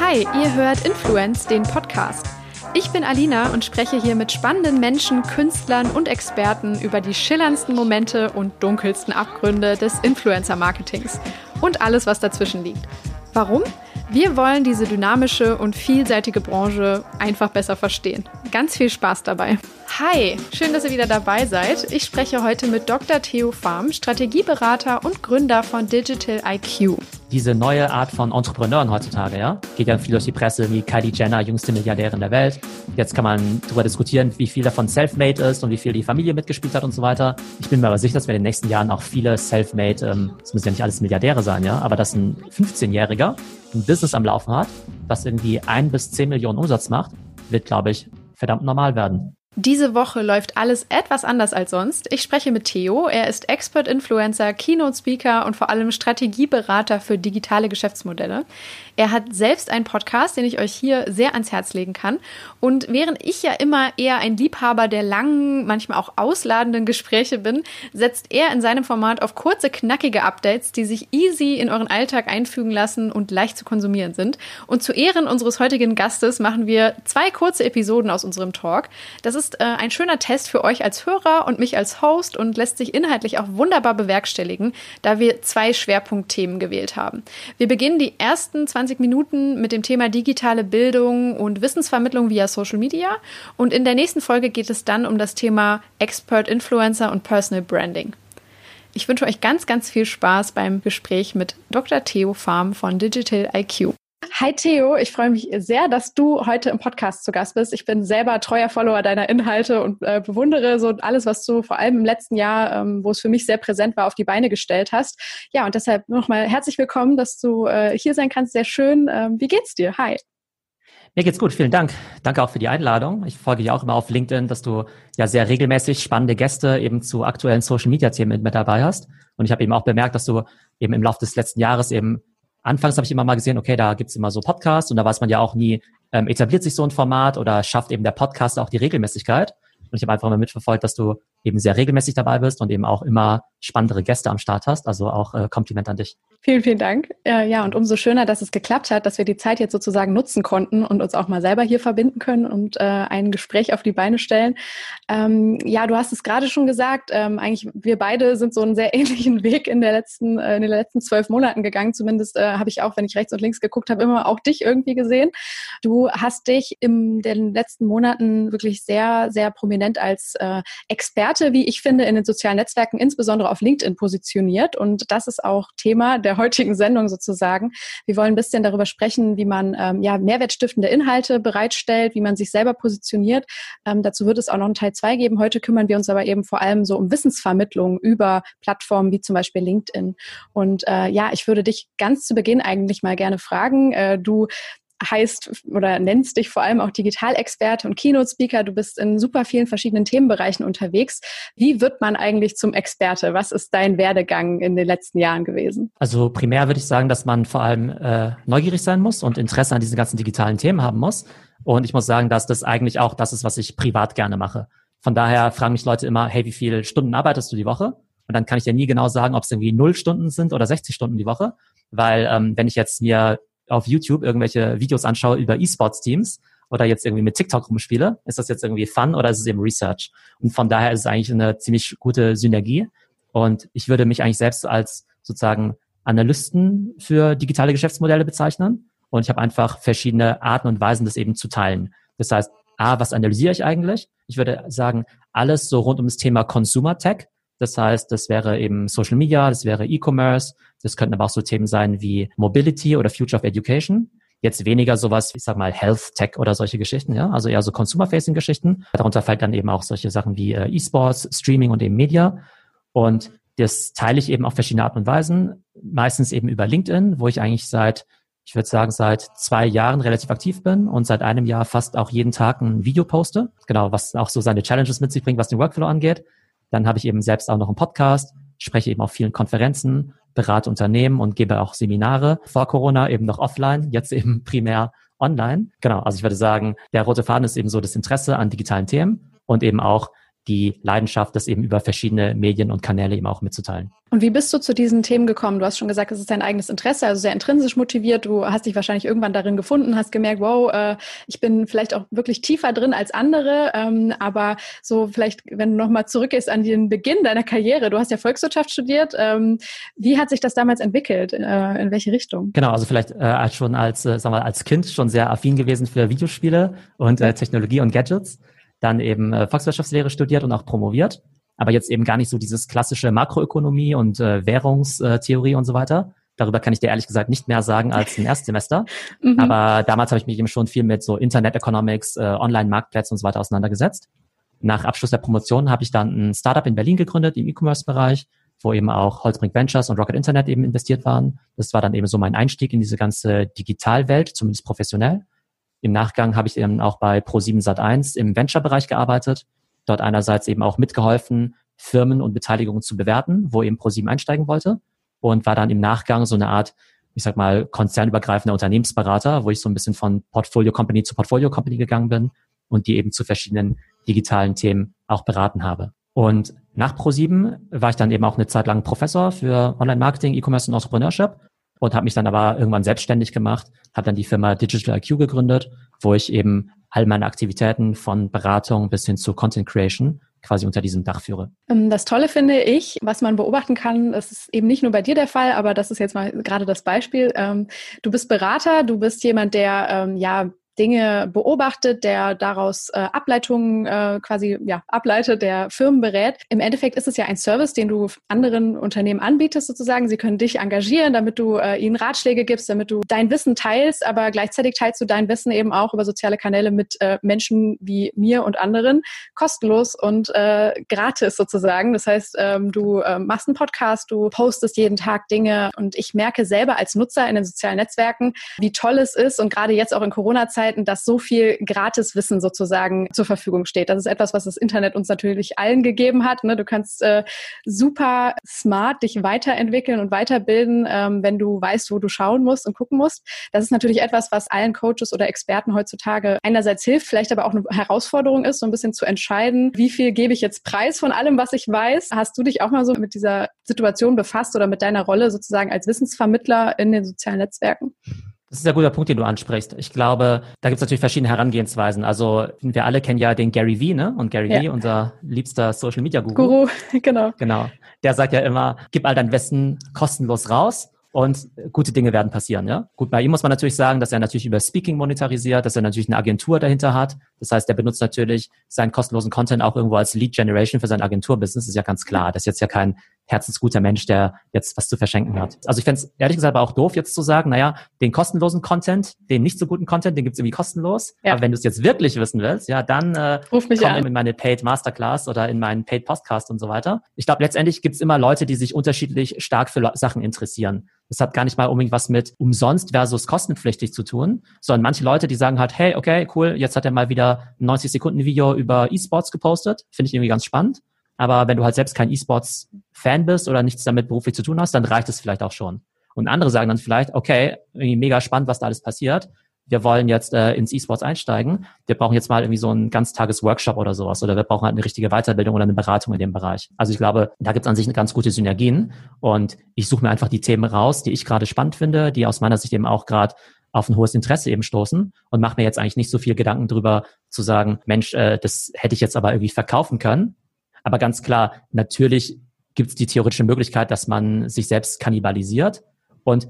Hi, ihr hört Influence, den Podcast. Ich bin Alina und spreche hier mit spannenden Menschen, Künstlern und Experten über die schillerndsten Momente und dunkelsten Abgründe des Influencer-Marketings und alles, was dazwischen liegt. Warum? Wir wollen diese dynamische und vielseitige Branche einfach besser verstehen. Ganz viel Spaß dabei. Hi, schön, dass ihr wieder dabei seid. Ich spreche heute mit Dr. Theo Farm, Strategieberater und Gründer von Digital IQ. Diese neue Art von Entrepreneuren heutzutage, ja, geht ja viel durch die Presse, wie Kylie Jenner, jüngste Milliardärin der Welt. Jetzt kann man darüber diskutieren, wie viel davon self-made ist und wie viel die Familie mitgespielt hat und so weiter. Ich bin mir aber sicher, dass wir in den nächsten Jahren auch viele self-made, ähm, das müssen ja nicht alles Milliardäre sein, ja, aber dass ein 15-Jähriger ein Business am Laufen hat, das irgendwie ein bis zehn Millionen Umsatz macht, wird, glaube ich, verdammt normal werden. Diese Woche läuft alles etwas anders als sonst. Ich spreche mit Theo. Er ist Expert-Influencer, Keynote-Speaker und vor allem Strategieberater für digitale Geschäftsmodelle. Er hat selbst einen Podcast, den ich euch hier sehr ans Herz legen kann. Und während ich ja immer eher ein Liebhaber der langen, manchmal auch ausladenden Gespräche bin, setzt er in seinem Format auf kurze, knackige Updates, die sich easy in euren Alltag einfügen lassen und leicht zu konsumieren sind. Und zu Ehren unseres heutigen Gastes machen wir zwei kurze Episoden aus unserem Talk. Das ist äh, ein schöner Test für euch als Hörer und mich als Host und lässt sich inhaltlich auch wunderbar bewerkstelligen, da wir zwei Schwerpunktthemen gewählt haben. Wir beginnen die ersten 20 20 Minuten mit dem Thema digitale Bildung und Wissensvermittlung via Social Media. Und in der nächsten Folge geht es dann um das Thema Expert Influencer und Personal Branding. Ich wünsche euch ganz, ganz viel Spaß beim Gespräch mit Dr. Theo Farm von Digital IQ. Hi Theo, ich freue mich sehr, dass du heute im Podcast zu Gast bist. Ich bin selber treuer Follower deiner Inhalte und äh, bewundere so alles, was du vor allem im letzten Jahr, ähm, wo es für mich sehr präsent war, auf die Beine gestellt hast. Ja, und deshalb nochmal herzlich willkommen, dass du äh, hier sein kannst. Sehr schön. Ähm, wie geht's dir? Hi. Mir geht's gut, vielen Dank. Danke auch für die Einladung. Ich folge dir auch immer auf LinkedIn, dass du ja sehr regelmäßig spannende Gäste eben zu aktuellen Social Media Themen mit dabei hast. Und ich habe eben auch bemerkt, dass du eben im Laufe des letzten Jahres eben anfangs habe ich immer mal gesehen, okay, da gibt's immer so Podcasts und da weiß man ja auch nie, ähm, etabliert sich so ein Format oder schafft eben der Podcast auch die Regelmäßigkeit. Und ich habe einfach mal mitverfolgt, dass du eben sehr regelmäßig dabei bist und eben auch immer spannendere Gäste am Start hast. Also auch äh, Kompliment an dich. Vielen, vielen Dank. Äh, ja, und umso schöner, dass es geklappt hat, dass wir die Zeit jetzt sozusagen nutzen konnten und uns auch mal selber hier verbinden können und äh, ein Gespräch auf die Beine stellen. Ähm, ja, du hast es gerade schon gesagt. Ähm, eigentlich wir beide sind so einen sehr ähnlichen Weg in der letzten, äh, in den letzten zwölf Monaten gegangen. Zumindest äh, habe ich auch, wenn ich rechts und links geguckt habe, immer auch dich irgendwie gesehen. Du hast dich in den letzten Monaten wirklich sehr, sehr prominent als äh, Experte, wie ich finde, in den sozialen Netzwerken, insbesondere auf LinkedIn positioniert. Und das ist auch Thema der heutigen Sendung sozusagen. Wir wollen ein bisschen darüber sprechen, wie man ähm, ja, mehrwertstiftende Inhalte bereitstellt, wie man sich selber positioniert. Ähm, dazu wird es auch noch einen Teil zwei geben. Heute kümmern wir uns aber eben vor allem so um Wissensvermittlung über Plattformen wie zum Beispiel LinkedIn. Und äh, ja, ich würde dich ganz zu Beginn eigentlich mal gerne fragen. Äh, du heißt oder nennst dich vor allem auch Digitalexperte und Keynote-Speaker. Du bist in super vielen verschiedenen Themenbereichen unterwegs. Wie wird man eigentlich zum Experte? Was ist dein Werdegang in den letzten Jahren gewesen? Also primär würde ich sagen, dass man vor allem äh, neugierig sein muss und Interesse an diesen ganzen digitalen Themen haben muss. Und ich muss sagen, dass das eigentlich auch das ist, was ich privat gerne mache. Von daher fragen mich Leute immer, hey, wie viele Stunden arbeitest du die Woche? Und dann kann ich dir nie genau sagen, ob es irgendwie null Stunden sind oder 60 Stunden die Woche. Weil ähm, wenn ich jetzt mir auf YouTube irgendwelche Videos anschaue über E-Sports-Teams oder jetzt irgendwie mit TikTok rumspiele, ist das jetzt irgendwie Fun oder ist es eben Research? Und von daher ist es eigentlich eine ziemlich gute Synergie. Und ich würde mich eigentlich selbst als sozusagen Analysten für digitale Geschäftsmodelle bezeichnen. Und ich habe einfach verschiedene Arten und Weisen, das eben zu teilen. Das heißt, A, was analysiere ich eigentlich? Ich würde sagen, alles so rund um das Thema Consumer Tech. Das heißt, das wäre eben Social Media, das wäre E-Commerce, das könnten aber auch so Themen sein wie Mobility oder Future of Education. Jetzt weniger sowas, ich sag mal, Health Tech oder solche Geschichten, ja, also eher so Consumer-Facing-Geschichten. Darunter fällt dann eben auch solche Sachen wie äh, E-Sports, Streaming und eben Media. Und das teile ich eben auf verschiedene Arten und Weisen. Meistens eben über LinkedIn, wo ich eigentlich seit, ich würde sagen, seit zwei Jahren relativ aktiv bin und seit einem Jahr fast auch jeden Tag ein Video poste. Genau, was auch so seine Challenges mit sich bringt, was den Workflow angeht. Dann habe ich eben selbst auch noch einen Podcast, spreche eben auf vielen Konferenzen berate Unternehmen und gebe auch Seminare. Vor Corona eben noch offline, jetzt eben primär online. Genau, also ich würde sagen, der rote Faden ist eben so das Interesse an digitalen Themen und eben auch die Leidenschaft, das eben über verschiedene Medien und Kanäle eben auch mitzuteilen. Und wie bist du zu diesen Themen gekommen? Du hast schon gesagt, es ist dein eigenes Interesse, also sehr intrinsisch motiviert. Du hast dich wahrscheinlich irgendwann darin gefunden, hast gemerkt, wow, äh, ich bin vielleicht auch wirklich tiefer drin als andere. Ähm, aber so vielleicht, wenn du nochmal zurückgehst an den Beginn deiner Karriere, du hast ja Volkswirtschaft studiert. Ähm, wie hat sich das damals entwickelt? Äh, in welche Richtung? Genau, also vielleicht äh, schon als, äh, sagen wir, als Kind schon sehr affin gewesen für Videospiele und äh, Technologie und Gadgets dann eben äh, Volkswirtschaftslehre studiert und auch promoviert, aber jetzt eben gar nicht so dieses klassische Makroökonomie und äh, Währungstheorie und so weiter. Darüber kann ich dir ehrlich gesagt nicht mehr sagen als im Erstsemester. mhm. Aber damals habe ich mich eben schon viel mit so Internet Economics, äh, Online-Marktplätzen und so weiter auseinandergesetzt. Nach Abschluss der Promotion habe ich dann ein Startup in Berlin gegründet im E-Commerce-Bereich, wo eben auch Holzbrink Ventures und Rocket Internet eben investiert waren. Das war dann eben so mein Einstieg in diese ganze Digitalwelt, zumindest professionell. Im Nachgang habe ich eben auch bei Pro7 Sat1 im Venture-Bereich gearbeitet, dort einerseits eben auch mitgeholfen, Firmen und Beteiligungen zu bewerten, wo eben Pro7 einsteigen wollte und war dann im Nachgang so eine Art, ich sag mal, konzernübergreifender Unternehmensberater, wo ich so ein bisschen von Portfolio Company zu Portfolio Company gegangen bin und die eben zu verschiedenen digitalen Themen auch beraten habe. Und nach Pro7 war ich dann eben auch eine Zeit lang Professor für Online-Marketing, E-Commerce und Entrepreneurship und habe mich dann aber irgendwann selbstständig gemacht, habe dann die Firma Digital IQ gegründet, wo ich eben all meine Aktivitäten von Beratung bis hin zu Content Creation quasi unter diesem Dach führe. Ähm, das Tolle finde ich, was man beobachten kann, das ist eben nicht nur bei dir der Fall, aber das ist jetzt mal gerade das Beispiel. Ähm, du bist Berater, du bist jemand, der ähm, ja Dinge beobachtet, der daraus äh, Ableitungen äh, quasi ja, ableitet, der Firmen berät. Im Endeffekt ist es ja ein Service, den du anderen Unternehmen anbietest sozusagen. Sie können dich engagieren, damit du äh, ihnen Ratschläge gibst, damit du dein Wissen teilst, aber gleichzeitig teilst du dein Wissen eben auch über soziale Kanäle mit äh, Menschen wie mir und anderen kostenlos und äh, gratis sozusagen. Das heißt, ähm, du äh, machst einen Podcast, du postest jeden Tag Dinge und ich merke selber als Nutzer in den sozialen Netzwerken, wie toll es ist und gerade jetzt auch in Corona-Zeiten Zeiten, dass so viel Gratiswissen sozusagen zur Verfügung steht. Das ist etwas, was das Internet uns natürlich allen gegeben hat. Ne? Du kannst äh, super smart dich weiterentwickeln und weiterbilden, ähm, wenn du weißt, wo du schauen musst und gucken musst. Das ist natürlich etwas, was allen Coaches oder Experten heutzutage einerseits hilft, vielleicht aber auch eine Herausforderung ist, so ein bisschen zu entscheiden, wie viel gebe ich jetzt preis von allem, was ich weiß. Hast du dich auch mal so mit dieser Situation befasst oder mit deiner Rolle sozusagen als Wissensvermittler in den sozialen Netzwerken? Das ist ein guter Punkt, den du ansprichst. Ich glaube, da gibt es natürlich verschiedene Herangehensweisen. Also wir alle kennen ja den Gary Vee, ne? Und Gary ja. Vee, unser liebster Social Media Guru. Guru, genau. Genau. Der sagt ja immer, gib all dein Wissen kostenlos raus und gute Dinge werden passieren, ja. Gut, bei ihm muss man natürlich sagen, dass er natürlich über Speaking monetarisiert, dass er natürlich eine Agentur dahinter hat. Das heißt, er benutzt natürlich seinen kostenlosen Content auch irgendwo als Lead Generation für sein Agenturbusiness, ist ja ganz klar. Das ist jetzt ja kein herzensguter Mensch, der jetzt was zu verschenken hat. Also ich fände es ehrlich gesagt aber auch doof, jetzt zu sagen, naja, den kostenlosen Content, den nicht so guten Content, den gibt's irgendwie kostenlos. Ja. Aber wenn du es jetzt wirklich wissen willst, ja, dann äh, Ruf mich komm an. in meine Paid Masterclass oder in meinen Paid Podcast und so weiter. Ich glaube, letztendlich gibt's immer Leute, die sich unterschiedlich stark für Sachen interessieren. Das hat gar nicht mal unbedingt was mit umsonst versus kostenpflichtig zu tun, sondern manche Leute, die sagen halt, hey, okay, cool, jetzt hat er mal wieder ein 90 Sekunden Video über E-Sports gepostet, finde ich irgendwie ganz spannend. Aber wenn du halt selbst kein E-Sports-Fan bist oder nichts damit beruflich zu tun hast, dann reicht es vielleicht auch schon. Und andere sagen dann vielleicht, okay, irgendwie mega spannend, was da alles passiert. Wir wollen jetzt äh, ins E-Sports einsteigen. Wir brauchen jetzt mal irgendwie so einen Ganztages-Workshop oder sowas. Oder wir brauchen halt eine richtige Weiterbildung oder eine Beratung in dem Bereich. Also ich glaube, da gibt es an sich eine ganz gute Synergien. Und ich suche mir einfach die Themen raus, die ich gerade spannend finde, die aus meiner Sicht eben auch gerade auf ein hohes Interesse eben stoßen und mache mir jetzt eigentlich nicht so viel Gedanken drüber zu sagen, Mensch, äh, das hätte ich jetzt aber irgendwie verkaufen können, aber ganz klar, natürlich gibt es die theoretische Möglichkeit, dass man sich selbst kannibalisiert. Und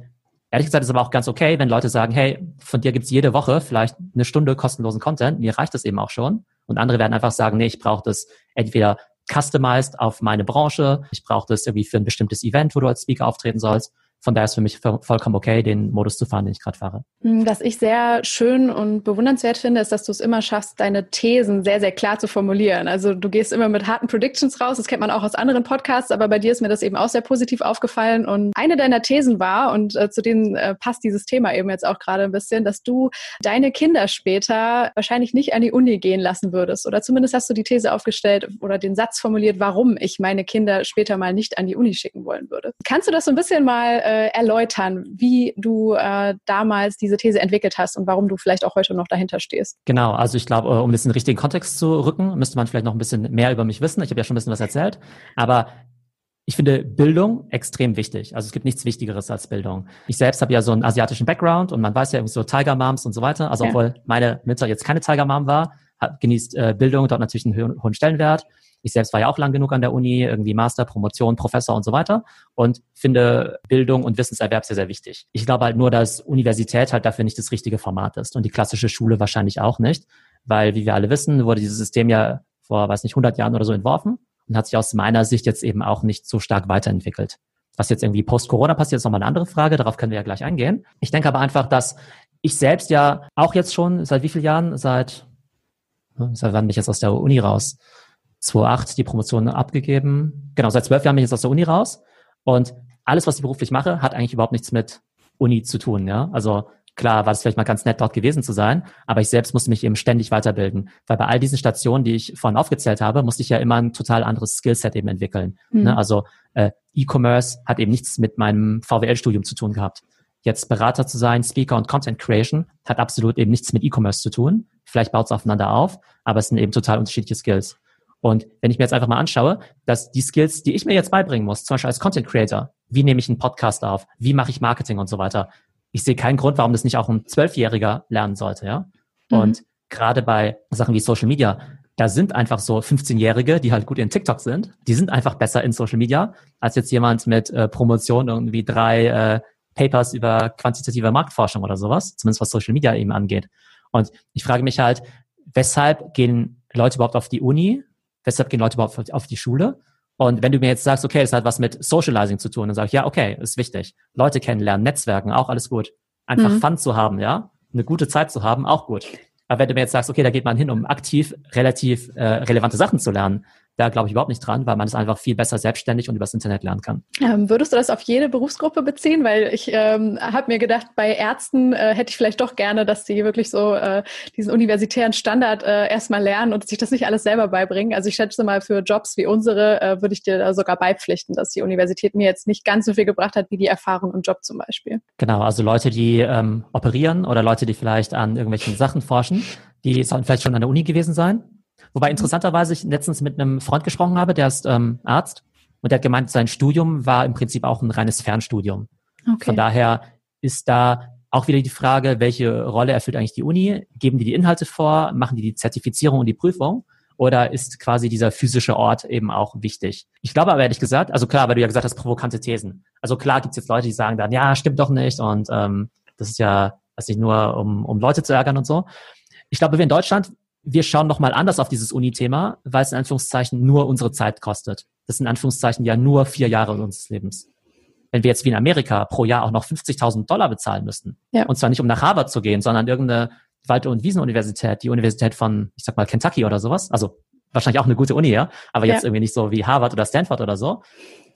ehrlich gesagt ist aber auch ganz okay, wenn Leute sagen, hey, von dir gibt's jede Woche vielleicht eine Stunde kostenlosen Content, mir reicht das eben auch schon. Und andere werden einfach sagen, nee, ich brauche das entweder customized auf meine Branche, ich brauche das irgendwie für ein bestimmtes Event, wo du als Speaker auftreten sollst. Von daher ist für mich vollkommen okay, den Modus zu fahren, den ich gerade fahre. Hm, was ich sehr schön und bewundernswert finde, ist, dass du es immer schaffst, deine Thesen sehr, sehr klar zu formulieren. Also du gehst immer mit harten Predictions raus. Das kennt man auch aus anderen Podcasts, aber bei dir ist mir das eben auch sehr positiv aufgefallen. Und eine deiner Thesen war, und äh, zu denen äh, passt dieses Thema eben jetzt auch gerade ein bisschen, dass du deine Kinder später wahrscheinlich nicht an die Uni gehen lassen würdest. Oder zumindest hast du die These aufgestellt oder den Satz formuliert, warum ich meine Kinder später mal nicht an die Uni schicken wollen würde. Kannst du das so ein bisschen mal äh, äh, erläutern, wie du äh, damals diese These entwickelt hast und warum du vielleicht auch heute noch dahinter stehst? Genau, also ich glaube, äh, um das in den richtigen Kontext zu rücken, müsste man vielleicht noch ein bisschen mehr über mich wissen. Ich habe ja schon ein bisschen was erzählt, aber ich finde Bildung extrem wichtig. Also es gibt nichts Wichtigeres als Bildung. Ich selbst habe ja so einen asiatischen Background und man weiß ja irgendwie so Tiger Moms und so weiter. Also ja. obwohl meine Mutter jetzt keine Tiger Mom war, hat, genießt äh, Bildung dort natürlich einen hohen Stellenwert. Ich selbst war ja auch lang genug an der Uni, irgendwie Master, Promotion, Professor und so weiter und finde Bildung und Wissenserwerb sehr, sehr wichtig. Ich glaube halt nur, dass Universität halt dafür nicht das richtige Format ist und die klassische Schule wahrscheinlich auch nicht, weil, wie wir alle wissen, wurde dieses System ja vor, weiß nicht, 100 Jahren oder so entworfen und hat sich aus meiner Sicht jetzt eben auch nicht so stark weiterentwickelt. Was jetzt irgendwie post-Corona passiert, ist nochmal eine andere Frage, darauf können wir ja gleich eingehen. Ich denke aber einfach, dass ich selbst ja auch jetzt schon, seit wie vielen Jahren? Seit, seit wann bin ich jetzt aus der Uni raus? 2008 die Promotion abgegeben. Genau, seit zwölf Jahren bin ich jetzt aus der Uni raus. Und alles, was ich beruflich mache, hat eigentlich überhaupt nichts mit Uni zu tun, ja. Also Klar war es vielleicht mal ganz nett, dort gewesen zu sein, aber ich selbst musste mich eben ständig weiterbilden. Weil bei all diesen Stationen, die ich vorhin aufgezählt habe, musste ich ja immer ein total anderes Skillset eben entwickeln. Mhm. Ne? Also äh, E-Commerce hat eben nichts mit meinem VWL-Studium zu tun gehabt. Jetzt Berater zu sein, Speaker und Content Creation hat absolut eben nichts mit E-Commerce zu tun. Vielleicht baut es aufeinander auf, aber es sind eben total unterschiedliche Skills. Und wenn ich mir jetzt einfach mal anschaue, dass die Skills, die ich mir jetzt beibringen muss, zum Beispiel als Content Creator, wie nehme ich einen Podcast auf, wie mache ich Marketing und so weiter, ich sehe keinen Grund, warum das nicht auch ein Zwölfjähriger lernen sollte, ja. Mhm. Und gerade bei Sachen wie Social Media, da sind einfach so 15-Jährige, die halt gut in TikTok sind, die sind einfach besser in Social Media als jetzt jemand mit äh, Promotion irgendwie drei äh, Papers über quantitative Marktforschung oder sowas, zumindest was Social Media eben angeht. Und ich frage mich halt, weshalb gehen Leute überhaupt auf die Uni? Weshalb gehen Leute überhaupt auf die Schule? Und wenn du mir jetzt sagst, okay, das hat was mit Socializing zu tun, dann sage ich, ja, okay, ist wichtig. Leute kennenlernen, Netzwerken, auch alles gut. Einfach mhm. Fun zu haben, ja, eine gute Zeit zu haben, auch gut. Aber wenn du mir jetzt sagst, okay, da geht man hin, um aktiv relativ äh, relevante Sachen zu lernen, da glaube ich überhaupt nicht dran, weil man es einfach viel besser selbstständig und übers Internet lernen kann. Ähm, würdest du das auf jede Berufsgruppe beziehen? Weil ich ähm, habe mir gedacht, bei Ärzten äh, hätte ich vielleicht doch gerne, dass sie wirklich so äh, diesen universitären Standard äh, erstmal lernen und sich das nicht alles selber beibringen. Also ich schätze mal, für Jobs wie unsere äh, würde ich dir da sogar beipflichten, dass die Universität mir jetzt nicht ganz so viel gebracht hat wie die Erfahrung im Job zum Beispiel. Genau, also Leute, die ähm, operieren oder Leute, die vielleicht an irgendwelchen Sachen forschen, die sollten vielleicht schon an der Uni gewesen sein Wobei interessanterweise ich letztens mit einem Freund gesprochen habe, der ist ähm, Arzt und der hat gemeint, sein Studium war im Prinzip auch ein reines Fernstudium. Okay. Von daher ist da auch wieder die Frage, welche Rolle erfüllt eigentlich die Uni? Geben die die Inhalte vor? Machen die die Zertifizierung und die Prüfung? Oder ist quasi dieser physische Ort eben auch wichtig? Ich glaube aber ehrlich gesagt, also klar, weil du ja gesagt hast, provokante Thesen. Also klar gibt's jetzt Leute, die sagen dann, ja, stimmt doch nicht und ähm, das ist ja, was nicht nur, um, um Leute zu ärgern und so. Ich glaube, wir in Deutschland wir schauen nochmal anders auf dieses Uni-Thema, weil es in Anführungszeichen nur unsere Zeit kostet. Das sind in Anführungszeichen ja nur vier Jahre unseres Lebens. Wenn wir jetzt wie in Amerika pro Jahr auch noch 50.000 Dollar bezahlen müssten, ja. und zwar nicht um nach Harvard zu gehen, sondern irgendeine Wald- und Wiesenuniversität, die Universität von, ich sag mal, Kentucky oder sowas, also wahrscheinlich auch eine gute Uni, ja, aber jetzt ja. irgendwie nicht so wie Harvard oder Stanford oder so,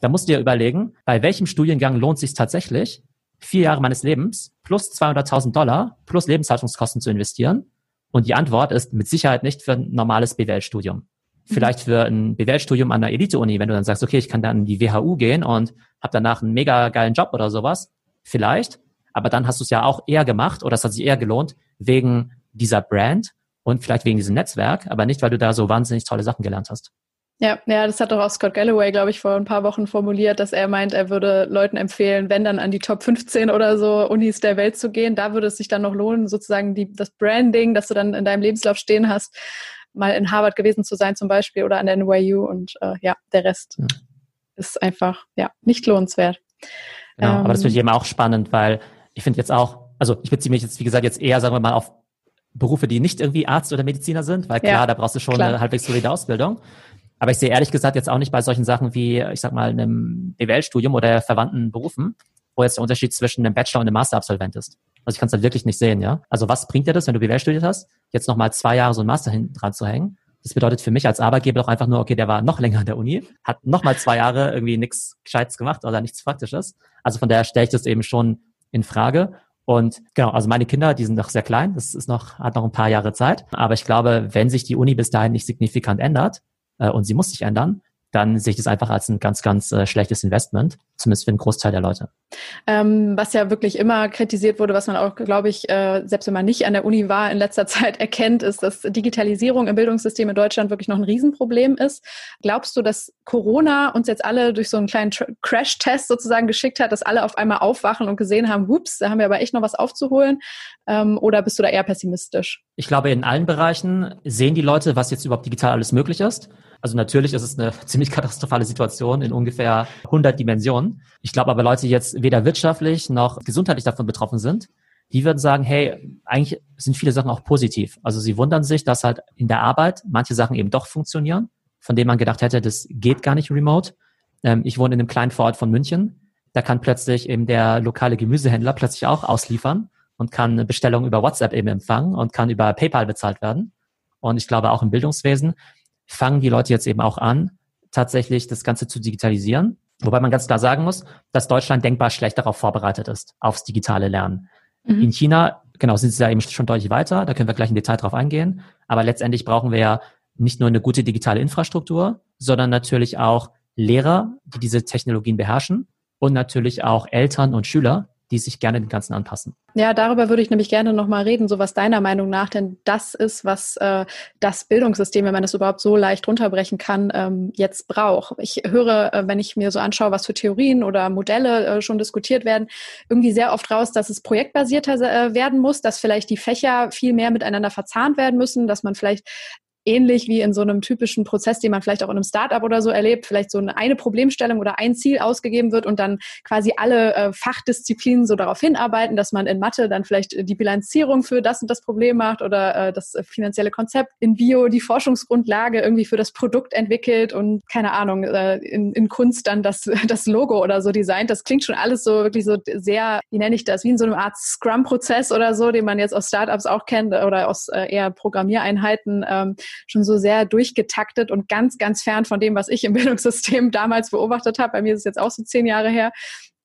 da musst du dir überlegen, bei welchem Studiengang lohnt sich tatsächlich, vier Jahre meines Lebens plus 200.000 Dollar plus Lebenshaltungskosten zu investieren und die Antwort ist mit Sicherheit nicht für ein normales BWL-Studium. Mhm. Vielleicht für ein BWL-Studium an der Elite-Uni, wenn du dann sagst, okay, ich kann dann in die WHU gehen und habe danach einen mega geilen Job oder sowas. Vielleicht. Aber dann hast du es ja auch eher gemacht oder es hat sich eher gelohnt wegen dieser Brand und vielleicht wegen diesem Netzwerk, aber nicht, weil du da so wahnsinnig tolle Sachen gelernt hast. Ja, ja, das hat doch auch Scott Galloway, glaube ich, vor ein paar Wochen formuliert, dass er meint, er würde Leuten empfehlen, wenn dann an die Top 15 oder so Unis der Welt zu gehen. Da würde es sich dann noch lohnen, sozusagen die, das Branding, das du dann in deinem Lebenslauf stehen hast, mal in Harvard gewesen zu sein zum Beispiel oder an der NYU und äh, ja, der Rest ja. ist einfach ja nicht lohnenswert. Genau, ähm, aber das finde ich eben auch spannend, weil ich finde jetzt auch, also ich beziehe mich jetzt, wie gesagt, jetzt eher, sagen wir mal, auf Berufe, die nicht irgendwie Arzt oder Mediziner sind, weil klar, ja, da brauchst du schon klar. eine halbwegs solide Ausbildung. Aber ich sehe ehrlich gesagt jetzt auch nicht bei solchen Sachen wie, ich sag mal, einem BWL-Studium oder verwandten Berufen, wo jetzt der Unterschied zwischen einem Bachelor und einem Master-Absolvent ist. Also ich kann es halt wirklich nicht sehen, ja. Also was bringt dir das, wenn du BWL studiert hast, jetzt nochmal zwei Jahre so ein Master hinten dran zu hängen? Das bedeutet für mich als Arbeitgeber doch einfach nur, okay, der war noch länger an der Uni, hat nochmal zwei Jahre irgendwie nichts Gescheites gemacht oder nichts Praktisches. Also von daher stelle ich das eben schon in Frage. Und genau, also meine Kinder, die sind noch sehr klein, das ist noch, hat noch ein paar Jahre Zeit. Aber ich glaube, wenn sich die Uni bis dahin nicht signifikant ändert, äh, und sie muss sich ändern, dann sehe ich das einfach als ein ganz, ganz äh, schlechtes Investment. Zumindest für einen Großteil der Leute. Ähm, was ja wirklich immer kritisiert wurde, was man auch, glaube ich, äh, selbst wenn man nicht an der Uni war, in letzter Zeit erkennt, ist, dass Digitalisierung im Bildungssystem in Deutschland wirklich noch ein Riesenproblem ist. Glaubst du, dass Corona uns jetzt alle durch so einen kleinen Crash-Test sozusagen geschickt hat, dass alle auf einmal aufwachen und gesehen haben, ups, da haben wir aber echt noch was aufzuholen? Ähm, oder bist du da eher pessimistisch? Ich glaube, in allen Bereichen sehen die Leute, was jetzt überhaupt digital alles möglich ist. Also natürlich ist es eine ziemlich katastrophale Situation in ungefähr 100 Dimensionen. Ich glaube aber Leute, die jetzt weder wirtschaftlich noch gesundheitlich davon betroffen sind, die würden sagen, hey, eigentlich sind viele Sachen auch positiv. Also sie wundern sich, dass halt in der Arbeit manche Sachen eben doch funktionieren, von denen man gedacht hätte, das geht gar nicht remote. Ähm, ich wohne in einem kleinen Vorort von München. Da kann plötzlich eben der lokale Gemüsehändler plötzlich auch ausliefern und kann eine Bestellung über WhatsApp eben empfangen und kann über PayPal bezahlt werden. Und ich glaube auch im Bildungswesen fangen die Leute jetzt eben auch an, tatsächlich das Ganze zu digitalisieren. Wobei man ganz klar sagen muss, dass Deutschland denkbar schlecht darauf vorbereitet ist, aufs digitale Lernen. Mhm. In China, genau, sind sie da eben schon deutlich weiter, da können wir gleich im Detail drauf eingehen. Aber letztendlich brauchen wir ja nicht nur eine gute digitale Infrastruktur, sondern natürlich auch Lehrer, die diese Technologien beherrschen und natürlich auch Eltern und Schüler, die sich gerne dem Ganzen anpassen. Ja, darüber würde ich nämlich gerne nochmal reden, so was deiner Meinung nach denn das ist, was äh, das Bildungssystem, wenn man das überhaupt so leicht runterbrechen kann, ähm, jetzt braucht. Ich höre, äh, wenn ich mir so anschaue, was für Theorien oder Modelle äh, schon diskutiert werden, irgendwie sehr oft raus, dass es projektbasierter äh, werden muss, dass vielleicht die Fächer viel mehr miteinander verzahnt werden müssen, dass man vielleicht ähnlich wie in so einem typischen Prozess, den man vielleicht auch in einem Startup oder so erlebt, vielleicht so eine, Problemstellung oder ein Ziel ausgegeben wird und dann quasi alle äh, Fachdisziplinen so darauf hinarbeiten, dass man in Mathe dann vielleicht die Bilanzierung für das und das Problem macht oder äh, das finanzielle Konzept, in Bio die Forschungsgrundlage irgendwie für das Produkt entwickelt und keine Ahnung, äh, in, in Kunst dann das, das Logo oder so designt. Das klingt schon alles so wirklich so sehr, wie nenne ich das, wie in so einer Art Scrum-Prozess oder so, den man jetzt aus Startups auch kennt oder aus äh, eher Programmiereinheiten. Ähm, schon so sehr durchgetaktet und ganz, ganz fern von dem, was ich im Bildungssystem damals beobachtet habe. Bei mir ist es jetzt auch so zehn Jahre her.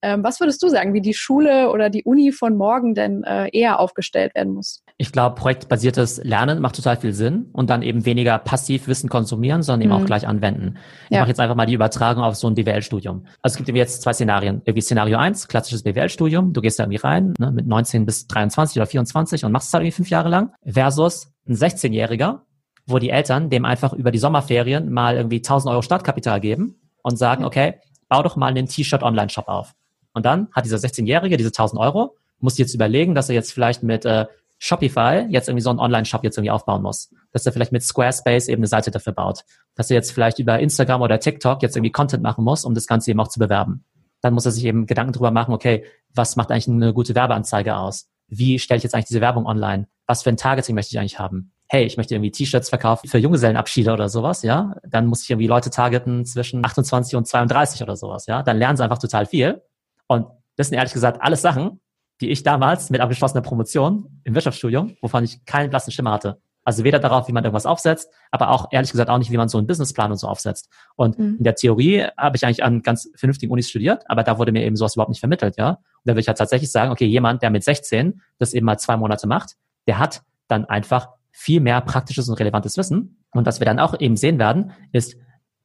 Ähm, was würdest du sagen, wie die Schule oder die Uni von morgen denn äh, eher aufgestellt werden muss? Ich glaube, projektbasiertes Lernen macht total viel Sinn und dann eben weniger passiv Wissen konsumieren, sondern eben mhm. auch gleich anwenden. Ich ja. mache jetzt einfach mal die Übertragung auf so ein BWL-Studium. Also es gibt jetzt zwei Szenarien. Irgendwie Szenario eins, klassisches BWL-Studium. Du gehst da irgendwie rein ne, mit 19 bis 23 oder 24 und machst es halt irgendwie fünf Jahre lang. Versus ein 16-Jähriger, wo die Eltern dem einfach über die Sommerferien mal irgendwie 1000 Euro Startkapital geben und sagen, okay, bau doch mal einen T-Shirt-Online-Shop auf. Und dann hat dieser 16-Jährige diese 1000 Euro, muss jetzt überlegen, dass er jetzt vielleicht mit äh, Shopify jetzt irgendwie so einen Online-Shop jetzt irgendwie aufbauen muss. Dass er vielleicht mit Squarespace eben eine Seite dafür baut. Dass er jetzt vielleicht über Instagram oder TikTok jetzt irgendwie Content machen muss, um das Ganze eben auch zu bewerben. Dann muss er sich eben Gedanken drüber machen, okay, was macht eigentlich eine gute Werbeanzeige aus? Wie stelle ich jetzt eigentlich diese Werbung online? Was für ein Targeting möchte ich eigentlich haben? Hey, ich möchte irgendwie T-Shirts verkaufen für Junggesellenabschiede oder sowas, ja, dann muss ich irgendwie Leute targeten zwischen 28 und 32 oder sowas, ja, dann lernen sie einfach total viel. Und das sind ehrlich gesagt alles Sachen, die ich damals mit abgeschlossener Promotion im Wirtschaftsstudium, wovon ich keinen blassen Schimmer hatte. Also weder darauf, wie man irgendwas aufsetzt, aber auch ehrlich gesagt auch nicht, wie man so einen Businessplan und so aufsetzt. Und mhm. in der Theorie habe ich eigentlich an ganz vernünftigen Unis studiert, aber da wurde mir eben sowas überhaupt nicht vermittelt, ja. Und da würde ich halt tatsächlich sagen, okay, jemand, der mit 16 das eben mal zwei Monate macht, der hat dann einfach viel mehr praktisches und relevantes Wissen. Und was wir dann auch eben sehen werden, ist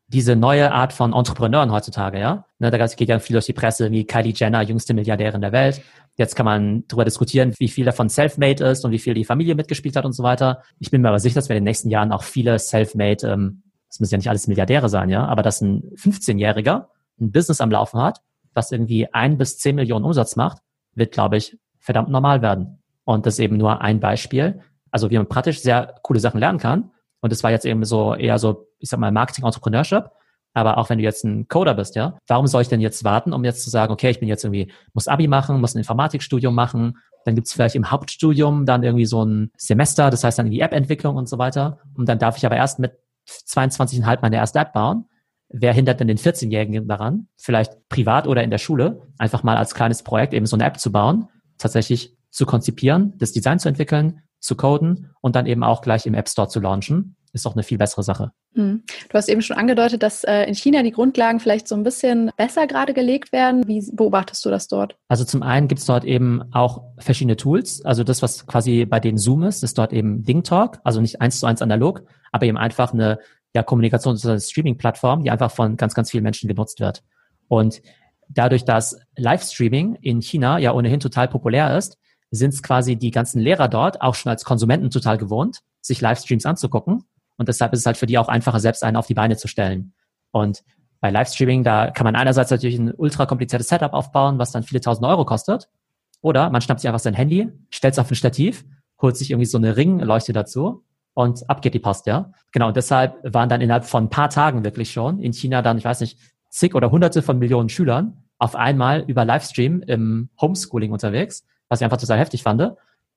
diese neue Art von Entrepreneuren heutzutage, ja. Ne, da geht ja viel durch die Presse, wie Kylie Jenner, jüngste Milliardärin der Welt. Jetzt kann man darüber diskutieren, wie viel davon self-made ist und wie viel die Familie mitgespielt hat und so weiter. Ich bin mir aber sicher, dass wir in den nächsten Jahren auch viele self-made, ähm, das müssen ja nicht alles Milliardäre sein, ja, aber dass ein 15-Jähriger ein Business am Laufen hat, was irgendwie ein bis zehn Millionen Umsatz macht, wird, glaube ich, verdammt normal werden. Und das ist eben nur ein Beispiel also wie man praktisch sehr coole Sachen lernen kann. Und das war jetzt eben so eher so, ich sag mal, Marketing Entrepreneurship. Aber auch wenn du jetzt ein Coder bist, ja, warum soll ich denn jetzt warten, um jetzt zu sagen, okay, ich bin jetzt irgendwie, muss Abi machen, muss ein Informatikstudium machen, dann gibt's vielleicht im Hauptstudium dann irgendwie so ein Semester, das heißt dann die App-Entwicklung und so weiter. Und dann darf ich aber erst mit 22,5 meine erste App bauen. Wer hindert denn den 14-Jährigen daran, vielleicht privat oder in der Schule, einfach mal als kleines Projekt eben so eine App zu bauen, tatsächlich zu konzipieren, das Design zu entwickeln, zu coden und dann eben auch gleich im App Store zu launchen, ist doch eine viel bessere Sache. Hm. Du hast eben schon angedeutet, dass äh, in China die Grundlagen vielleicht so ein bisschen besser gerade gelegt werden. Wie beobachtest du das dort? Also zum einen gibt es dort eben auch verschiedene Tools. Also das, was quasi bei den Zoom ist, ist dort eben DingTalk, also nicht eins zu eins analog, aber eben einfach eine ja, Kommunikations- oder Streaming-Plattform, die einfach von ganz, ganz vielen Menschen genutzt wird. Und dadurch, dass Livestreaming in China ja ohnehin total populär ist, sind es quasi die ganzen Lehrer dort auch schon als Konsumenten total gewohnt, sich Livestreams anzugucken. Und deshalb ist es halt für die auch einfacher, selbst einen auf die Beine zu stellen. Und bei Livestreaming, da kann man einerseits natürlich ein ultra kompliziertes Setup aufbauen, was dann viele tausend Euro kostet. Oder man schnappt sich einfach sein Handy, stellt es auf ein Stativ, holt sich irgendwie so eine Ringleuchte dazu und ab geht die Post, ja. Genau, und deshalb waren dann innerhalb von ein paar Tagen wirklich schon in China dann, ich weiß nicht, zig oder hunderte von Millionen Schülern auf einmal über Livestream im Homeschooling unterwegs, was ich einfach total heftig fand.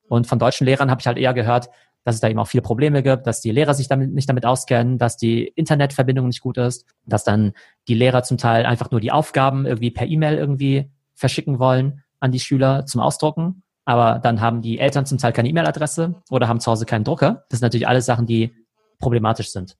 Und von deutschen Lehrern habe ich halt eher gehört, dass es da eben auch viele Probleme gibt, dass die Lehrer sich damit nicht damit auskennen, dass die Internetverbindung nicht gut ist, dass dann die Lehrer zum Teil einfach nur die Aufgaben irgendwie per E-Mail irgendwie verschicken wollen an die Schüler zum Ausdrucken. Aber dann haben die Eltern zum Teil keine E-Mail-Adresse oder haben zu Hause keinen Drucker. Das sind natürlich alles Sachen, die problematisch sind.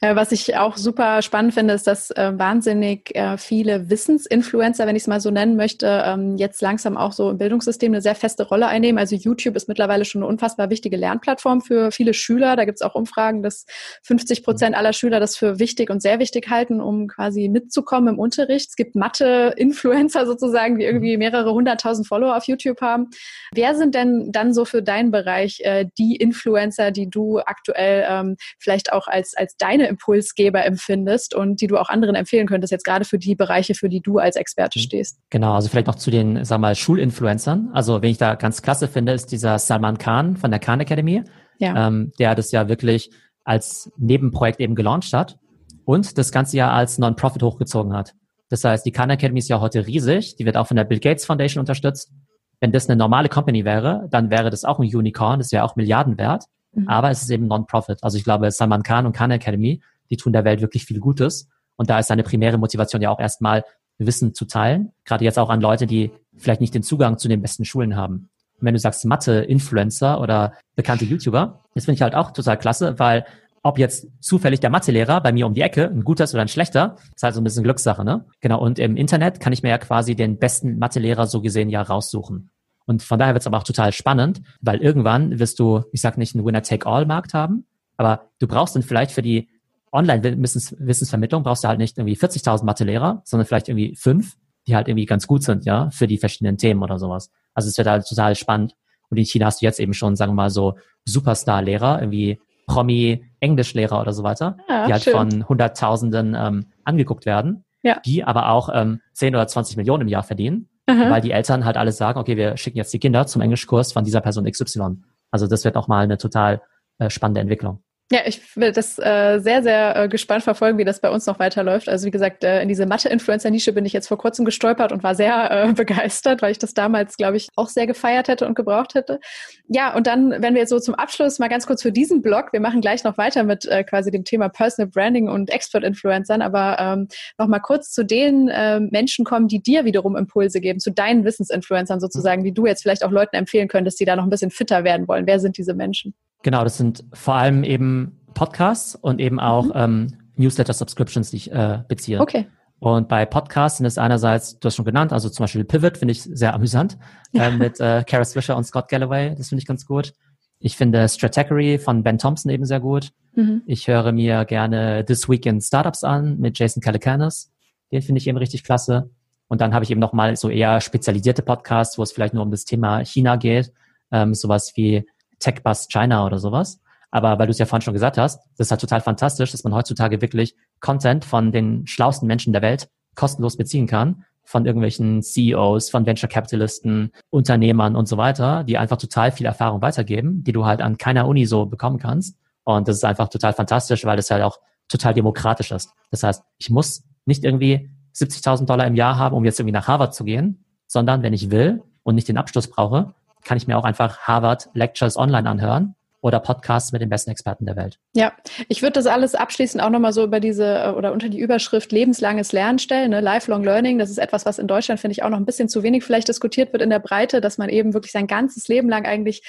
Äh, was ich auch super spannend finde, ist, dass äh, wahnsinnig äh, viele Wissensinfluencer, wenn ich es mal so nennen möchte, ähm, jetzt langsam auch so im Bildungssystem eine sehr feste Rolle einnehmen. Also YouTube ist mittlerweile schon eine unfassbar wichtige Lernplattform für viele Schüler. Da gibt es auch Umfragen, dass 50 Prozent aller Schüler das für wichtig und sehr wichtig halten, um quasi mitzukommen im Unterricht. Es gibt Mathe-Influencer sozusagen, die irgendwie mehrere hunderttausend Follower auf YouTube haben. Wer sind denn dann so für deinen Bereich äh, die Influencer, die du aktuell ähm, vielleicht auch als, als deine Impulsgeber empfindest und die du auch anderen empfehlen könntest, jetzt gerade für die Bereiche, für die du als Experte mhm. stehst. Genau, also vielleicht noch zu den, sag mal, Schulinfluencern. Also, wen ich da ganz klasse finde, ist dieser Salman Khan von der Khan Academy, ja. ähm, der das ja wirklich als Nebenprojekt eben gelauncht hat und das ganze ja als Non-Profit hochgezogen hat. Das heißt, die Khan Academy ist ja heute riesig, die wird auch von der Bill Gates Foundation unterstützt. Wenn das eine normale Company wäre, dann wäre das auch ein Unicorn, das wäre auch Milliarden wert. Mhm. Aber es ist eben Non-Profit. Also ich glaube, Salman Khan und Khan Academy, die tun der Welt wirklich viel Gutes. Und da ist seine primäre Motivation ja auch erstmal Wissen zu teilen. Gerade jetzt auch an Leute, die vielleicht nicht den Zugang zu den besten Schulen haben. Und wenn du sagst Mathe-Influencer oder bekannte YouTuber, das finde ich halt auch total klasse, weil ob jetzt zufällig der Mathelehrer bei mir um die Ecke ein guter ist oder ein schlechter, ist halt so ein bisschen Glückssache, ne? Genau. Und im Internet kann ich mir ja quasi den besten Mathelehrer so gesehen ja raussuchen. Und von daher wird es aber auch total spannend, weil irgendwann wirst du, ich sag nicht einen Winner-Take-All-Markt haben, aber du brauchst dann vielleicht für die Online-Wissensvermittlung brauchst du halt nicht irgendwie 40.000 Mathe-Lehrer, sondern vielleicht irgendwie fünf, die halt irgendwie ganz gut sind, ja, für die verschiedenen Themen oder sowas. Also es wird halt total spannend. Und in China hast du jetzt eben schon, sagen wir mal, so Superstar-Lehrer, irgendwie Promi-Englischlehrer oder so weiter, ja, die halt schön. von Hunderttausenden ähm, angeguckt werden, ja. die aber auch ähm, 10 oder 20 Millionen im Jahr verdienen Aha. weil die Eltern halt alles sagen, okay, wir schicken jetzt die Kinder zum Englischkurs von dieser Person XY. Also das wird nochmal eine total äh, spannende Entwicklung. Ja, ich will das äh, sehr, sehr äh, gespannt verfolgen, wie das bei uns noch weiterläuft. Also wie gesagt, äh, in diese Mathe-Influencer-Nische bin ich jetzt vor kurzem gestolpert und war sehr äh, begeistert, weil ich das damals, glaube ich, auch sehr gefeiert hätte und gebraucht hätte. Ja, und dann, wenn wir jetzt so zum Abschluss mal ganz kurz für diesen Blog, wir machen gleich noch weiter mit äh, quasi dem Thema Personal Branding und Expert-Influencern, aber ähm, noch mal kurz zu den äh, Menschen kommen, die dir wiederum Impulse geben, zu deinen Wissensinfluencern sozusagen, die du jetzt vielleicht auch Leuten empfehlen könntest, die da noch ein bisschen fitter werden wollen. Wer sind diese Menschen? Genau, das sind vor allem eben Podcasts und eben auch mhm. ähm, Newsletter-Subscriptions, die ich äh, beziehe. Okay. Und bei Podcasts sind es einerseits, du hast schon genannt, also zum Beispiel Pivot finde ich sehr amüsant ja. äh, mit äh, Kara Swisher und Scott Galloway, das finde ich ganz gut. Ich finde Stratechery von Ben Thompson eben sehr gut. Mhm. Ich höre mir gerne This Week in Startups an mit Jason Calacanis. Den finde ich eben richtig klasse. Und dann habe ich eben nochmal so eher spezialisierte Podcasts, wo es vielleicht nur um das Thema China geht. Ähm, sowas wie Tech Bus China oder sowas. Aber weil du es ja vorhin schon gesagt hast, das ist halt total fantastisch, dass man heutzutage wirklich Content von den schlausten Menschen der Welt kostenlos beziehen kann, von irgendwelchen CEOs, von Venture Capitalisten, Unternehmern und so weiter, die einfach total viel Erfahrung weitergeben, die du halt an keiner Uni so bekommen kannst. Und das ist einfach total fantastisch, weil das halt auch total demokratisch ist. Das heißt, ich muss nicht irgendwie 70.000 Dollar im Jahr haben, um jetzt irgendwie nach Harvard zu gehen, sondern wenn ich will und nicht den Abschluss brauche, kann ich mir auch einfach Harvard Lectures online anhören oder Podcasts mit den besten Experten der Welt. Ja, ich würde das alles abschließend auch nochmal so über diese äh, oder unter die Überschrift lebenslanges Lernen stellen, ne? Lifelong Learning. Das ist etwas, was in Deutschland, finde ich, auch noch ein bisschen zu wenig vielleicht diskutiert wird in der Breite, dass man eben wirklich sein ganzes Leben lang eigentlich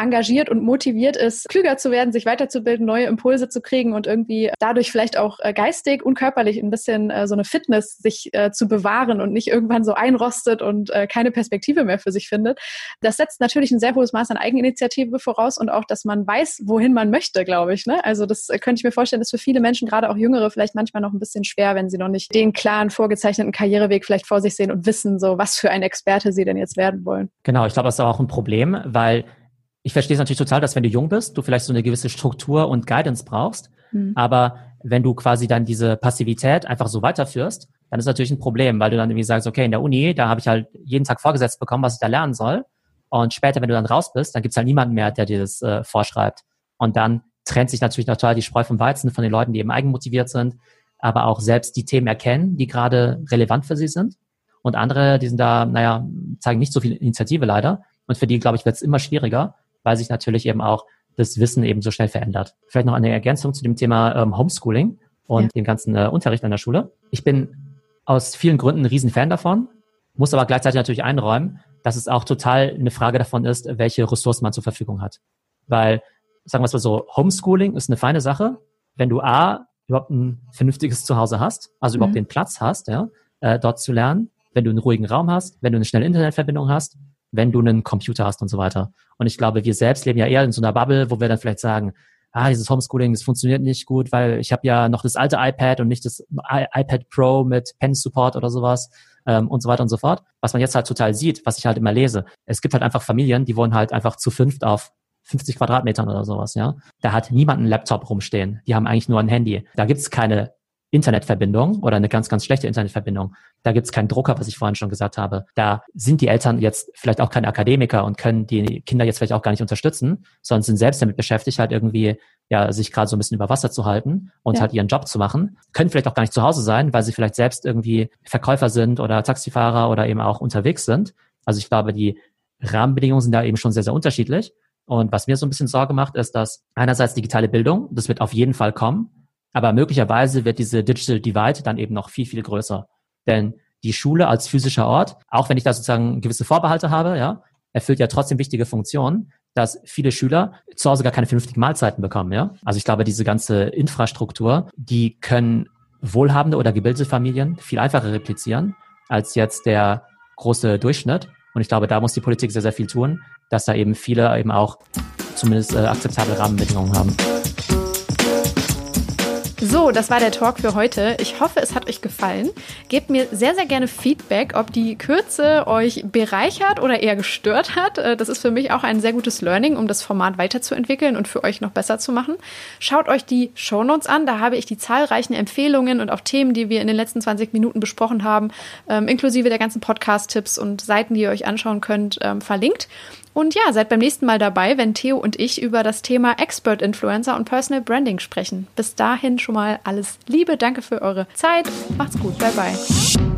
engagiert und motiviert ist, klüger zu werden, sich weiterzubilden, neue Impulse zu kriegen und irgendwie dadurch vielleicht auch äh, geistig und körperlich ein bisschen äh, so eine Fitness sich äh, zu bewahren und nicht irgendwann so einrostet und äh, keine Perspektive mehr für sich findet. Das setzt natürlich ein sehr hohes Maß an Eigeninitiative voraus und auch, dass man weiß, wohin man möchte, glaube ich. Ne? Also das äh, könnte ich mir vorstellen, ist für viele Menschen, gerade auch Jüngere, vielleicht manchmal noch ein bisschen schwer, wenn sie noch nicht den klaren, vorgezeichneten Karriereweg vielleicht vor sich sehen und wissen, so was für ein Experte sie denn jetzt werden wollen. Genau, ich glaube, das ist auch ein Problem, weil ich verstehe es natürlich total, dass wenn du jung bist, du vielleicht so eine gewisse Struktur und Guidance brauchst. Mhm. Aber wenn du quasi dann diese Passivität einfach so weiterführst, dann ist natürlich ein Problem, weil du dann irgendwie sagst, okay, in der Uni, da habe ich halt jeden Tag vorgesetzt bekommen, was ich da lernen soll. Und später, wenn du dann raus bist, dann gibt's halt niemanden mehr, der dir das äh, vorschreibt. Und dann trennt sich natürlich total die Spreu vom Weizen von den Leuten, die eben eigenmotiviert sind, aber auch selbst die Themen erkennen, die gerade relevant für sie sind. Und andere, die sind da, naja, zeigen nicht so viel Initiative leider. Und für die, glaube ich, wird es immer schwieriger, weil sich natürlich eben auch das Wissen eben so schnell verändert. Vielleicht noch eine Ergänzung zu dem Thema ähm, Homeschooling und ja. dem ganzen äh, Unterricht an der Schule. Ich bin aus vielen Gründen ein Riesenfan davon, muss aber gleichzeitig natürlich einräumen, dass es auch total eine Frage davon ist, welche Ressourcen man zur Verfügung hat. Weil, sagen wir es mal so, Homeschooling ist eine feine Sache, wenn du A, überhaupt ein vernünftiges Zuhause hast, also überhaupt mhm. den Platz hast, ja, äh, dort zu lernen, wenn du einen ruhigen Raum hast, wenn du eine schnelle Internetverbindung hast, wenn du einen Computer hast und so weiter. Und ich glaube, wir selbst leben ja eher in so einer Bubble, wo wir dann vielleicht sagen, ah, dieses Homeschooling, das funktioniert nicht gut, weil ich habe ja noch das alte iPad und nicht das I iPad Pro mit Pen Support oder sowas ähm, und so weiter und so fort. Was man jetzt halt total sieht, was ich halt immer lese, es gibt halt einfach Familien, die wohnen halt einfach zu fünft auf 50 Quadratmetern oder sowas, ja. Da hat niemand einen Laptop rumstehen. Die haben eigentlich nur ein Handy. Da gibt's keine Internetverbindung oder eine ganz, ganz schlechte Internetverbindung. Da gibt's keinen Drucker, was ich vorhin schon gesagt habe. Da sind die Eltern jetzt vielleicht auch keine Akademiker und können die Kinder jetzt vielleicht auch gar nicht unterstützen, sondern sind selbst damit beschäftigt, halt irgendwie ja sich gerade so ein bisschen über Wasser zu halten und ja. halt ihren Job zu machen. Können vielleicht auch gar nicht zu Hause sein, weil sie vielleicht selbst irgendwie Verkäufer sind oder Taxifahrer oder eben auch unterwegs sind. Also ich glaube, die Rahmenbedingungen sind da eben schon sehr, sehr unterschiedlich. Und was mir so ein bisschen Sorge macht, ist, dass einerseits digitale Bildung, das wird auf jeden Fall kommen, aber möglicherweise wird diese Digital Divide dann eben noch viel, viel größer. Denn die Schule als physischer Ort, auch wenn ich da sozusagen gewisse Vorbehalte habe, ja, erfüllt ja trotzdem wichtige Funktionen, dass viele Schüler zu Hause gar keine vernünftigen Mahlzeiten bekommen, ja. Also ich glaube, diese ganze Infrastruktur, die können wohlhabende oder gebildete Familien viel einfacher replizieren als jetzt der große Durchschnitt. Und ich glaube, da muss die Politik sehr, sehr viel tun, dass da eben viele eben auch zumindest äh, akzeptable Rahmenbedingungen haben. So, das war der Talk für heute. Ich hoffe, es hat euch gefallen. Gebt mir sehr, sehr gerne Feedback, ob die Kürze euch bereichert oder eher gestört hat. Äh, das ist für mich auch ein sehr gutes Learning, um das Format weiterzuentwickeln und für euch noch besser zu machen. Schaut euch die Shownotes an. Da habe ich die zahlreichen Empfehlungen und auch Themen, die wir in den letzten 20 Minuten besprochen haben, ähm, inklusive der ganzen Podcast-Tipps und Seiten, die ihr euch anschauen könnt, ähm, verlinkt. Und ja, seid beim nächsten Mal dabei, wenn Theo und ich über das Thema Expert Influencer und Personal Branding sprechen. Bis dahin schon mal alles Liebe, danke für eure Zeit. Macht's gut, bye bye.